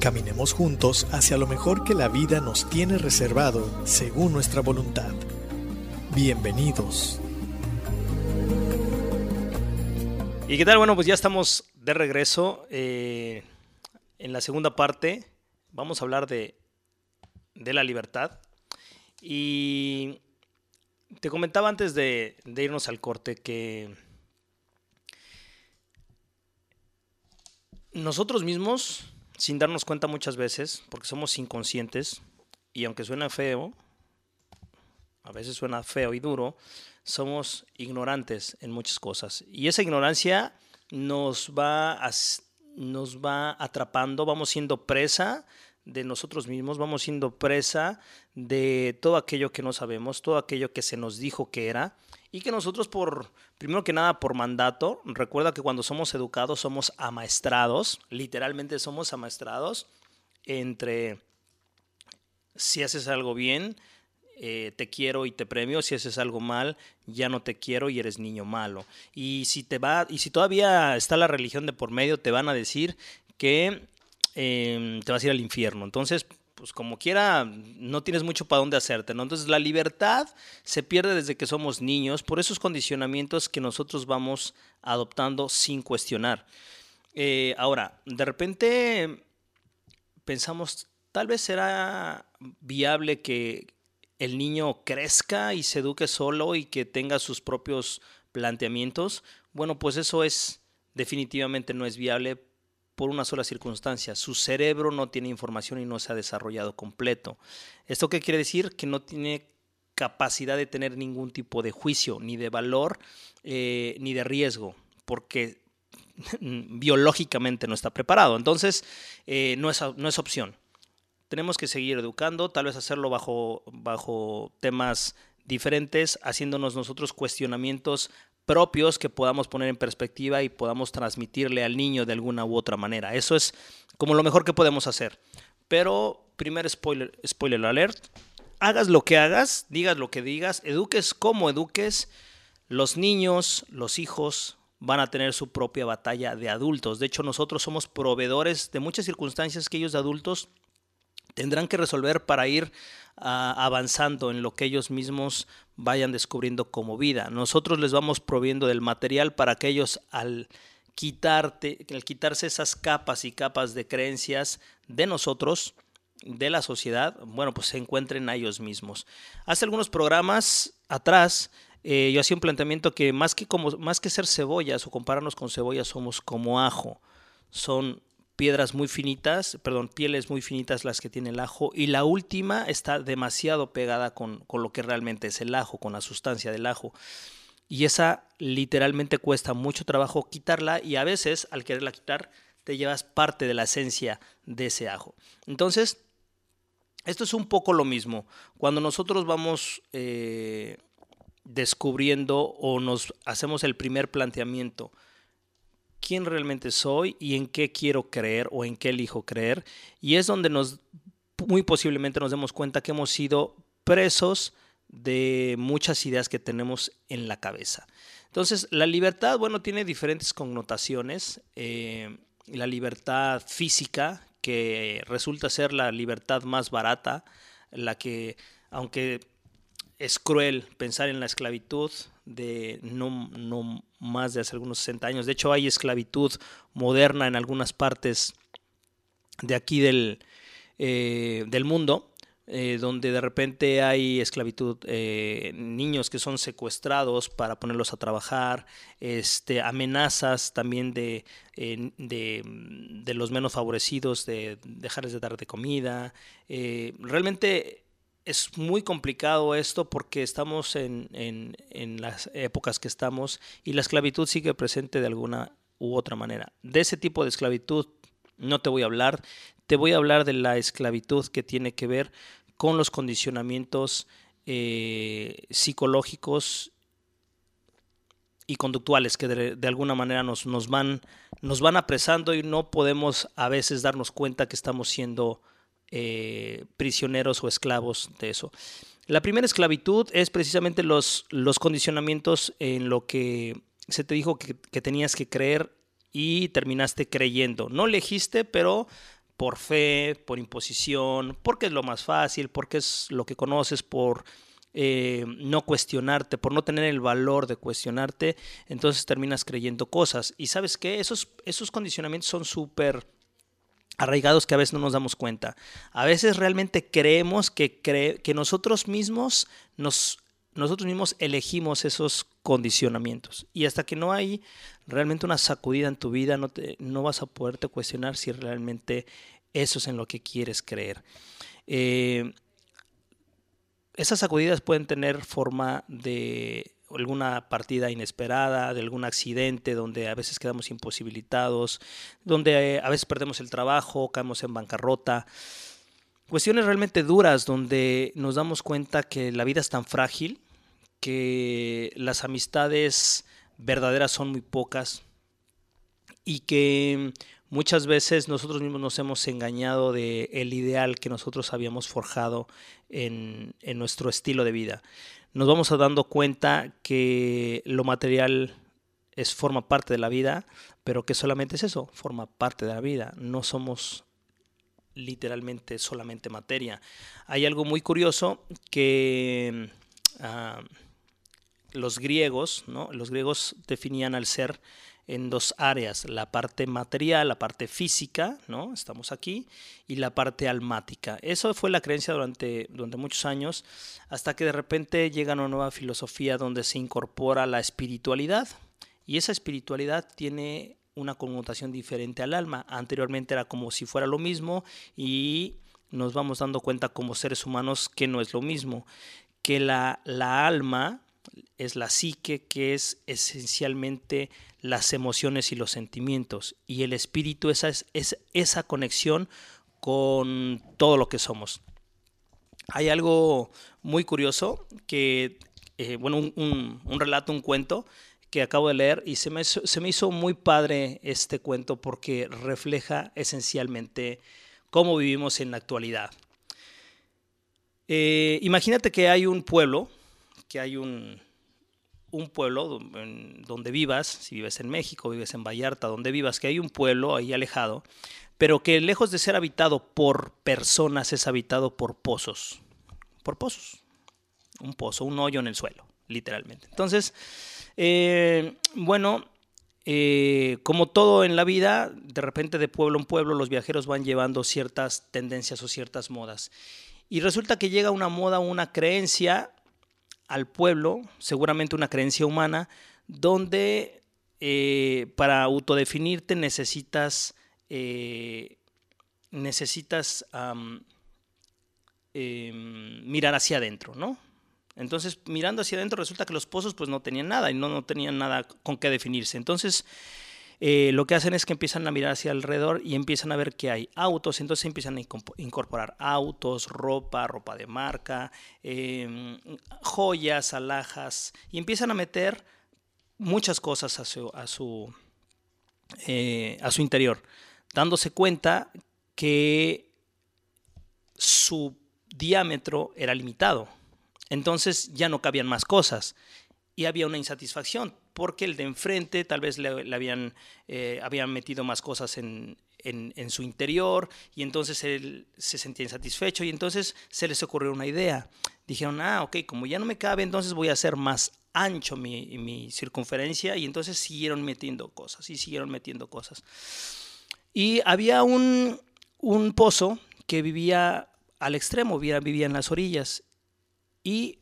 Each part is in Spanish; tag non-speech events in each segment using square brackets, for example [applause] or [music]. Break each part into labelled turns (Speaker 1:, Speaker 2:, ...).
Speaker 1: Caminemos juntos hacia lo mejor que la vida nos tiene reservado según nuestra voluntad. Bienvenidos.
Speaker 2: ¿Y qué tal? Bueno, pues ya estamos de regreso. Eh, en la segunda parte vamos a hablar de, de la libertad. Y te comentaba antes de, de irnos al corte que nosotros mismos, sin darnos cuenta muchas veces, porque somos inconscientes, y aunque suena feo, a veces suena feo y duro, somos ignorantes en muchas cosas. Y esa ignorancia nos va, nos va atrapando, vamos siendo presa de nosotros mismos, vamos siendo presa de todo aquello que no sabemos, todo aquello que se nos dijo que era y que nosotros por, primero que nada por mandato, recuerda que cuando somos educados somos amaestrados, literalmente somos amaestrados entre si haces algo bien, eh, te quiero y te premio, si haces algo mal, ya no te quiero y eres niño malo. Y si te va, y si todavía está la religión de por medio, te van a decir que em, te vas a ir al infierno. Entonces, pues como quiera, no tienes mucho para dónde hacerte, ¿no? Entonces la libertad se pierde desde que somos niños por esos condicionamientos que nosotros vamos adoptando sin cuestionar. Eh, ahora, de repente pensamos, tal vez será viable que el niño crezca y se eduque solo y que tenga sus propios planteamientos. Bueno, pues eso es definitivamente no es viable por una sola circunstancia. Su cerebro no tiene información y no se ha desarrollado completo. ¿Esto qué quiere decir? Que no tiene capacidad de tener ningún tipo de juicio, ni de valor, eh, ni de riesgo, porque [laughs] biológicamente no está preparado. Entonces, eh, no, es, no es opción. Tenemos que seguir educando, tal vez hacerlo bajo, bajo temas diferentes, haciéndonos nosotros cuestionamientos propios que podamos poner en perspectiva y podamos transmitirle al niño de alguna u otra manera. Eso es como lo mejor que podemos hacer. Pero, primer spoiler, spoiler alert, hagas lo que hagas, digas lo que digas, eduques como eduques, los niños, los hijos van a tener su propia batalla de adultos. De hecho, nosotros somos proveedores de muchas circunstancias que ellos de adultos tendrán que resolver para ir ah, avanzando en lo que ellos mismos vayan descubriendo como vida. Nosotros les vamos proviendo del material para que ellos al quitarte, al quitarse esas capas y capas de creencias de nosotros, de la sociedad, bueno, pues se encuentren a ellos mismos. Hace algunos programas atrás eh, yo hacía un planteamiento que más que, como, más que ser cebollas o compararnos con cebollas somos como ajo. Son piedras muy finitas, perdón, pieles muy finitas las que tiene el ajo y la última está demasiado pegada con, con, lo que realmente es el ajo, con la sustancia del ajo. Y esa literalmente cuesta mucho trabajo quitarla y a veces al quererla quitar te llevas parte de la esencia de ese ajo. Entonces, esto es un poco lo mismo. Cuando nosotros vamos eh, descubriendo o nos hacemos el primer planteamiento, quién realmente soy y en qué quiero creer o en qué elijo creer. Y es donde nos, muy posiblemente nos demos cuenta que hemos sido presos de muchas ideas que tenemos en la cabeza. Entonces, la libertad, bueno, tiene diferentes connotaciones. Eh, la libertad física, que resulta ser la libertad más barata, la que, aunque es cruel pensar en la esclavitud de no, no más de hace algunos 60 años. De hecho, hay esclavitud moderna en algunas partes de aquí del, eh, del mundo, eh, donde de repente hay esclavitud, eh, niños que son secuestrados para ponerlos a trabajar, este, amenazas también de, de, de, los menos favorecidos, de dejarles de dar de comida. realmente es muy complicado esto porque estamos en, en, las épocas que estamos y la esclavitud sigue presente de alguna u otra manera. De ese tipo de esclavitud no te voy a hablar. te voy a hablar de la esclavitud que tiene que ver con los condicionamientos eh, psicológicos y conductuales que de, alguna manera nos, nos, van, nos van apresando y no podemos a veces darnos cuenta que estamos siendo eh, prisioneros o esclavos de eso. La primera esclavitud es precisamente los, los condicionamientos en lo que se te dijo que, que tenías que creer y terminaste creyendo. No elegiste, pero por fe, por imposición, porque es lo más fácil, porque es lo que conoces, por eh, no cuestionarte, por no tener el valor de cuestionarte, entonces terminas creyendo cosas. Y sabes qué, esos, esos condicionamientos son súper arraigados que a veces no nos damos cuenta. A veces realmente creemos que, que nosotros mismos nos nosotros mismos elegimos esos condicionamientos. Y hasta que no hay realmente una sacudida en tu vida, no, te, no vas a poderte cuestionar si realmente eso es en lo que quieres creer. Eh, esas sacudidas pueden tener forma de alguna partida inesperada, de algún accidente donde a veces quedamos imposibilitados, donde eh, a veces perdemos el trabajo, caemos en bancarrota. Cuestiones realmente duras donde nos damos cuenta que la vida es tan frágil, que las amistades verdaderas son muy pocas y que Muchas veces nosotros mismos nos hemos engañado de el ideal que nosotros habíamos forjado en, en nuestro estilo de vida. Nos vamos a dando cuenta que lo material es, forma parte de la vida, pero que solamente es eso, forma parte de la vida. No somos literalmente solamente materia. Hay algo muy curioso que ah, los griegos, ¿no? los griegos definían al ser en dos áreas, la parte material, la parte física, ¿no? Estamos aquí, y la parte almática. Eso fue la creencia durante, durante muchos años, hasta que de repente llega una nueva filosofía donde se incorpora la espiritualidad, y esa espiritualidad tiene una connotación diferente al alma. Anteriormente era como si fuera lo mismo y nos vamos dando cuenta como seres humanos que no es lo mismo, que la, la alma es la psique, que es esencialmente las emociones y los sentimientos. Y el espíritu esa es, esa conexión con todo lo que somos. Hay algo muy curioso que, eh, bueno, un, relato, un cuento que acabo de leer y se me, se me hizo muy padre este cuento porque refleja esencialmente cómo vivimos en la actualidad. Eh, imagínate que hay un pueblo, que hay un, pueblo donde vivas, si vives en México, vives en Vallarta, donde vivas, que hay un pueblo ahí alejado, pero que lejos de ser habitado por personas es habitado por pozos, por pozos, un pozo, un hoyo en el suelo, literalmente. Entonces, eh, bueno, eh, como todo en la vida, de repente de pueblo en pueblo los viajeros van llevando ciertas tendencias o ciertas modas. Y resulta que llega una moda, una creencia al pueblo, seguramente una creencia humana, donde eh, para autodefinirte necesitas, eh, necesitas em, mirar hacia adentro, ¿no? Entonces, mirando hacia adentro, resulta que los pozos pues no tenían nada y no, no tenían nada con qué definirse. Entonces, eh, lo que hacen es que empiezan a mirar hacia alrededor y empiezan a ver que hay autos, entonces empiezan a incorporar autos, ropa, ropa de marca, em, joyas, alhajas, y empiezan a meter muchas cosas a su, eh, a su interior, dándose cuenta que su diámetro era limitado. Entonces ya no cabían más cosas y había una insatisfacción porque el de enfrente tal vez le, habían, eh, habían metido más cosas en, en, su interior y entonces él se sentía insatisfecho y entonces se les ocurrió una idea. Dijeron, ah, ok, como ya no me cabe, entonces voy a hacer más ancho mi, mi circunferencia y entonces siguieron metiendo cosas y siguieron metiendo cosas. Y había un, un pozo que vivía al extremo, vivía, vivía en las orillas y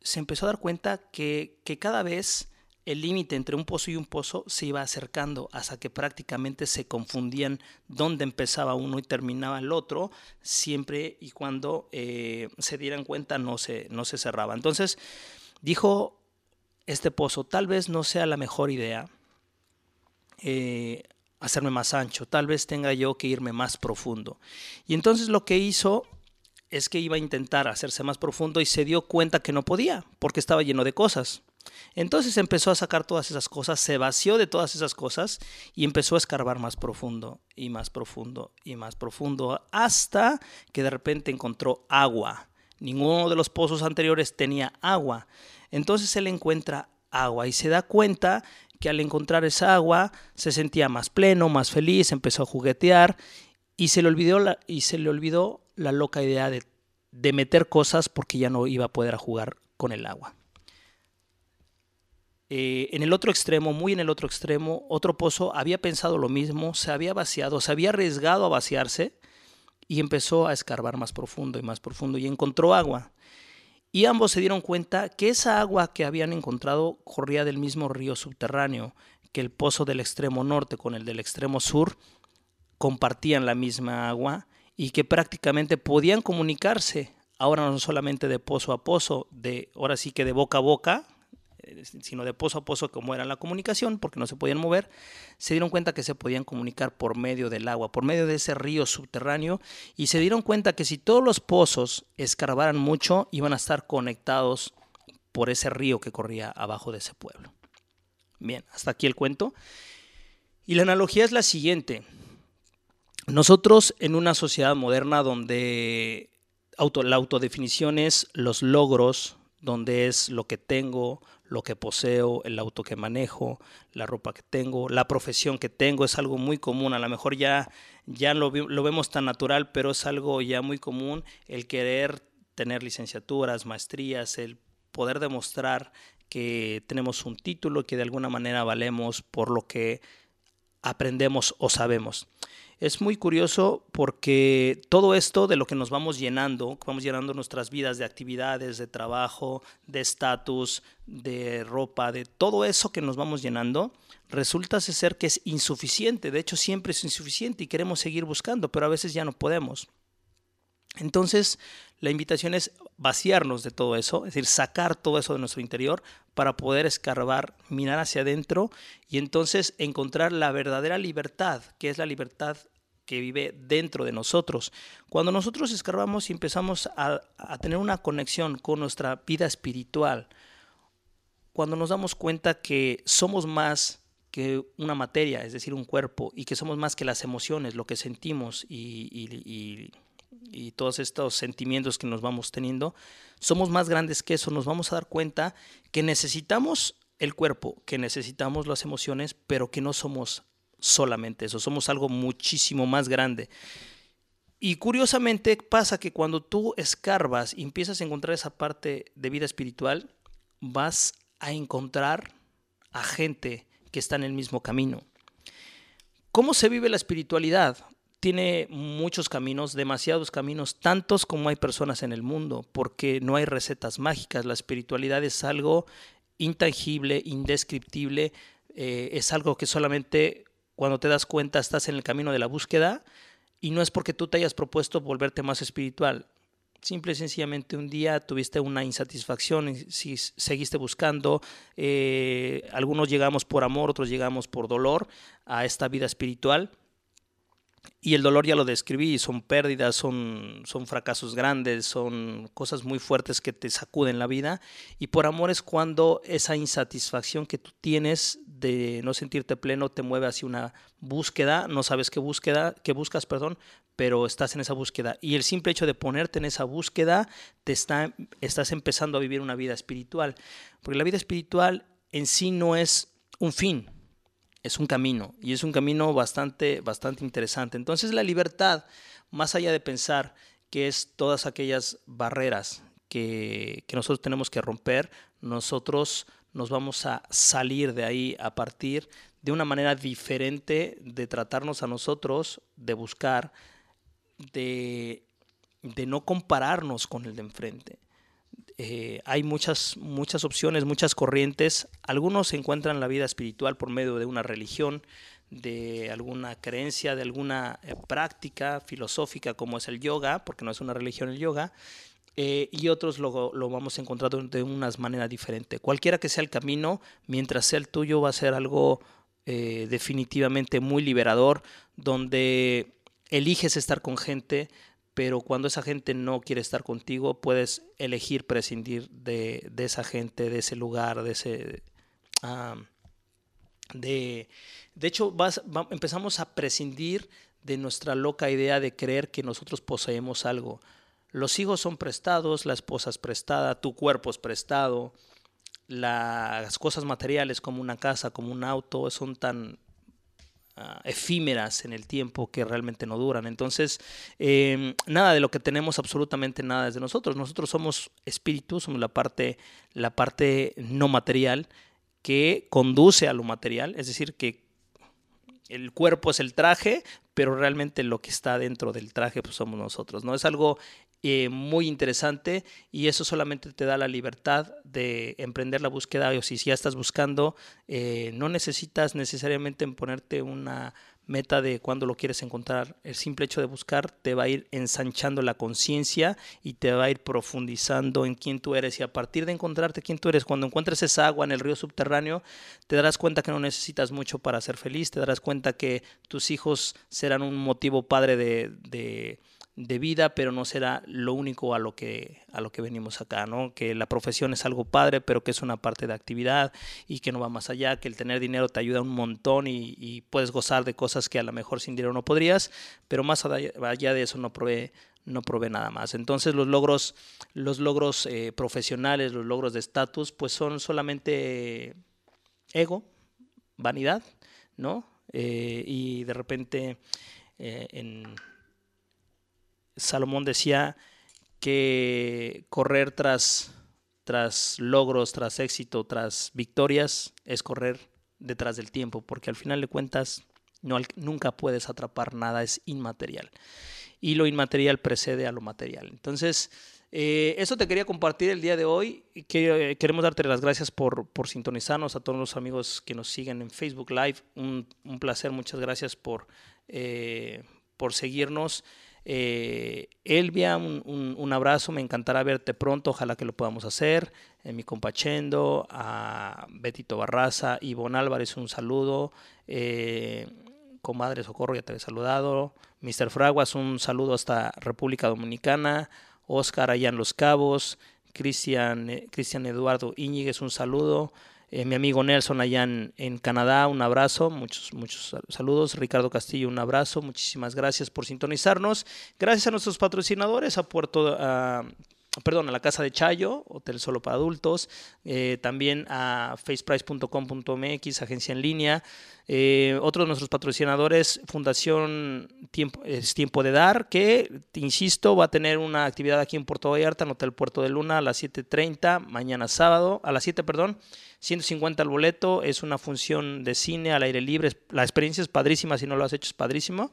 Speaker 2: se empezó a dar cuenta que, que cada vez el límite entre un pozo y un pozo se iba acercando hasta que prácticamente se confundían dónde empezaba uno y terminaba el otro, siempre y cuando eh, se dieran cuenta no se, no se cerraba. Entonces dijo este pozo, tal vez no sea la mejor idea eh, hacerme más ancho, tal vez tenga yo que irme más profundo. Y entonces lo que hizo es que iba a intentar hacerse más profundo y se dio cuenta que no podía, porque estaba lleno de cosas. Entonces empezó a sacar todas esas cosas, se vació de todas esas cosas y empezó a escarbar más profundo y más profundo y más profundo hasta que de repente encontró agua. Ninguno de los pozos anteriores tenía agua. Entonces él encuentra agua y se da cuenta que al encontrar esa agua se sentía más pleno, más feliz, empezó a juguetear y se le olvidó la, y se le olvidó la loca idea de, de meter cosas porque ya no iba a poder jugar con el agua. Eh, en el otro extremo, muy en el otro extremo, otro pozo había pensado lo mismo, se había vaciado, se había arriesgado a vaciarse y empezó a escarbar más profundo y más profundo y encontró agua. Y ambos se dieron cuenta que esa agua que habían encontrado corría del mismo río subterráneo, que el pozo del extremo norte con el del extremo sur compartían la misma agua y que prácticamente podían comunicarse, ahora no solamente de pozo a pozo, de ahora sí que de boca a boca, sino de pozo a pozo como era la comunicación, porque no se podían mover, se dieron cuenta que se podían comunicar por medio del agua, por medio de ese río subterráneo, y se dieron cuenta que si todos los pozos escarbaran mucho, iban a estar conectados por ese río que corría abajo de ese pueblo. Bien, hasta aquí el cuento. Y la analogía es la siguiente. Nosotros en una sociedad moderna donde la autodefinición es los logros, donde es lo que tengo, lo que poseo, el auto que manejo, la ropa que tengo, la profesión que tengo, es algo muy común. A lo mejor ya, ya lo, lo vemos tan natural, pero es algo ya muy común el querer tener licenciaturas, maestrías, el poder demostrar que tenemos un título, que de alguna manera valemos por lo que aprendemos o sabemos. Es muy curioso porque todo esto de lo que nos vamos llenando, vamos llenando nuestras vidas de actividades, de trabajo, de estatus, de ropa, de todo eso que nos vamos llenando, resulta ser que es insuficiente. De hecho, siempre es insuficiente y queremos seguir buscando, pero a veces ya no podemos. Entonces, la invitación es vaciarnos de todo eso, es decir, sacar todo eso de nuestro interior para poder escarbar, mirar hacia adentro y entonces encontrar la verdadera libertad, que es la libertad que vive dentro de nosotros. Cuando nosotros escarbamos y empezamos a, tener una conexión con nuestra vida espiritual, cuando nos damos cuenta que somos más que una materia, es decir, un cuerpo, y que somos más que las emociones, lo que sentimos y, y, todos estos sentimientos que nos vamos teniendo, somos más grandes que eso, nos vamos a dar cuenta que necesitamos el cuerpo, que necesitamos las emociones, pero que no somos solamente eso, somos algo muchísimo más grande. Y curiosamente pasa que cuando tú escarbas y empiezas a encontrar esa parte de vida espiritual, vas a encontrar a gente que está en el mismo camino. ¿Cómo se vive la espiritualidad? Tiene muchos caminos, demasiados caminos, tantos como hay personas en el mundo, porque no hay recetas mágicas. La espiritualidad es algo intangible, indescriptible, eh, es algo que solamente cuando te das cuenta estás en el camino de la búsqueda y no es porque tú te hayas propuesto volverte más espiritual. Simple y sencillamente un día tuviste una insatisfacción, si seguiste buscando, eh, algunos llegamos por amor, otros llegamos por dolor a esta vida espiritual y el dolor ya lo describí, son pérdidas, son, son fracasos grandes, son cosas muy fuertes que te sacuden la vida. Y por amor es cuando esa insatisfacción que tú tienes de no sentirte pleno te mueve hacia una búsqueda, no sabes qué búsqueda, qué buscas, perdón, pero estás en esa búsqueda. Y el simple hecho de ponerte en esa búsqueda, te está, estás empezando a vivir una vida espiritual. Porque la vida espiritual en sí no es un fin, es un camino y es un camino bastante, bastante interesante. Entonces la libertad, más allá de pensar que es todas aquellas barreras que, que nosotros tenemos que romper, nosotros nos vamos a salir de ahí a partir de una manera diferente de tratarnos a nosotros, de buscar, de, de no compararnos con el de enfrente. Eh, hay muchas, muchas opciones, muchas corrientes. Algunos encuentran la vida espiritual por medio de una religión, de alguna creencia, de alguna eh, práctica filosófica como es el yoga, porque no es una religión el yoga, eh, y otros lo, lo, vamos a encontrar de unas maneras diferentes. Cualquiera que sea el camino, mientras sea el tuyo, va a ser algo eh, definitivamente muy liberador, donde eliges estar con gente, pero cuando esa gente no quiere estar contigo, puedes elegir prescindir de, esa gente, de ese lugar, de ese... de, de hecho, empezamos a prescindir de nuestra loca idea de creer que nosotros poseemos algo. Los hijos son prestados, la esposa es prestada, tu cuerpo es prestado, las cosas materiales como una casa, como un auto, son tan ah, efímeras en el tiempo que realmente no duran. Entonces, em, nada de lo que tenemos, absolutamente nada es de nosotros. Nosotros somos espíritus, somos la parte, la parte no material que conduce a lo material, es decir, que el cuerpo es el traje, pero realmente lo que está dentro del traje pues somos nosotros, ¿no? Es algo eh, muy interesante y eso solamente te da la libertad de emprender la búsqueda o si ya estás buscando, eh, no necesitas necesariamente ponerte una meta de cuándo lo quieres encontrar. El simple hecho de buscar te va a ir ensanchando la conciencia y te va a ir profundizando en quién tú eres. Y a partir de encontrarte quién tú eres, cuando encuentres esa agua en el río subterráneo, te darás cuenta que no necesitas mucho para ser feliz, te darás cuenta que tus hijos serán un motivo padre de de vida, pero no será lo único a lo que a lo que venimos acá, ¿no? Que la profesión es algo padre, pero que es una parte de actividad y que no va más allá, que el tener dinero te ayuda un montón y, puedes gozar de cosas que a lo mejor sin dinero no podrías, pero más allá de eso no provee no provee nada más. Entonces los logros, los logros eh, profesionales, los logros de estatus, pues son solamente ego, vanidad, ¿no? Eh, y de repente eh, en Salomón decía que correr tras, tras logros, tras éxito, tras victorias, es correr detrás del tiempo, porque al final de cuentas no, nunca puedes atrapar nada, es inmaterial. Y lo inmaterial precede a lo material. Entonces, eh, eso te quería compartir el día de hoy. Que, queremos darte las gracias por, por, sintonizarnos, a todos los amigos que nos siguen en Facebook Live. Un, placer, muchas gracias por, eh, por seguirnos. Eh, Elvia, un, abrazo, me encantará verte pronto, ojalá que lo podamos hacer. Eh, mi compachendo, a Betito Barraza, Ivonne Álvarez, un saludo. Eh, comadre Socorro, ya te he saludado. Mr. Fraguas, un saludo hasta República Dominicana. Oscar allá en Los Cabos. Cristian Eduardo Íñiguez, un saludo. Eh, mi amigo Nelson allá en, Canadá, un abrazo, muchos, muchos saludos. Ricardo Castillo, un abrazo, muchísimas gracias por sintonizarnos. Gracias a nuestros patrocinadores, a Puerto, perdón, a la Casa de Chayo, hotel solo para adultos, eh, también a faceprice.com.mx, agencia en línea. Eh, otro de nuestros patrocinadores, Fundación Tiempo, es Tiempo de Dar, que, insisto, va a tener una actividad aquí en Puerto Vallarta, en Hotel Puerto de Luna, a las 7.30, mañana sábado, a las 7, perdón. 150 al boleto, es una función de cine al aire libre, la experiencia es padrísima, si no lo has hecho es padrísimo.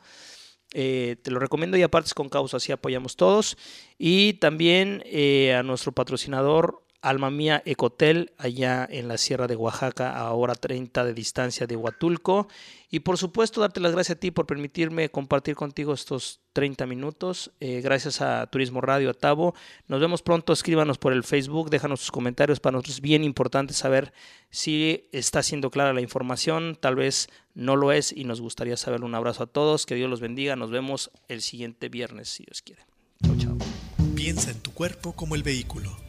Speaker 2: Eh, te lo recomiendo y aparte es con causa, así apoyamos todos. Y también eh, a nuestro patrocinador Alma Mía Ecotel, allá en la Sierra de Oaxaca, a hora 30 de distancia de Huatulco. Y por supuesto, darte las gracias a ti por permitirme compartir contigo estos 30 minutos. Eh, gracias a Turismo Radio, a. Nos vemos pronto, escríbanos por el Facebook, déjanos sus comentarios. Para nosotros es bien importante saber si está siendo clara la información, tal vez no lo es y nos gustaría saber. Un abrazo a todos, que Dios los bendiga. Nos vemos el siguiente viernes, si Dios quiere. Chao, chao.
Speaker 1: Piensa en tu cuerpo como el vehículo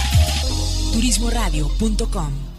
Speaker 3: turismoradio.com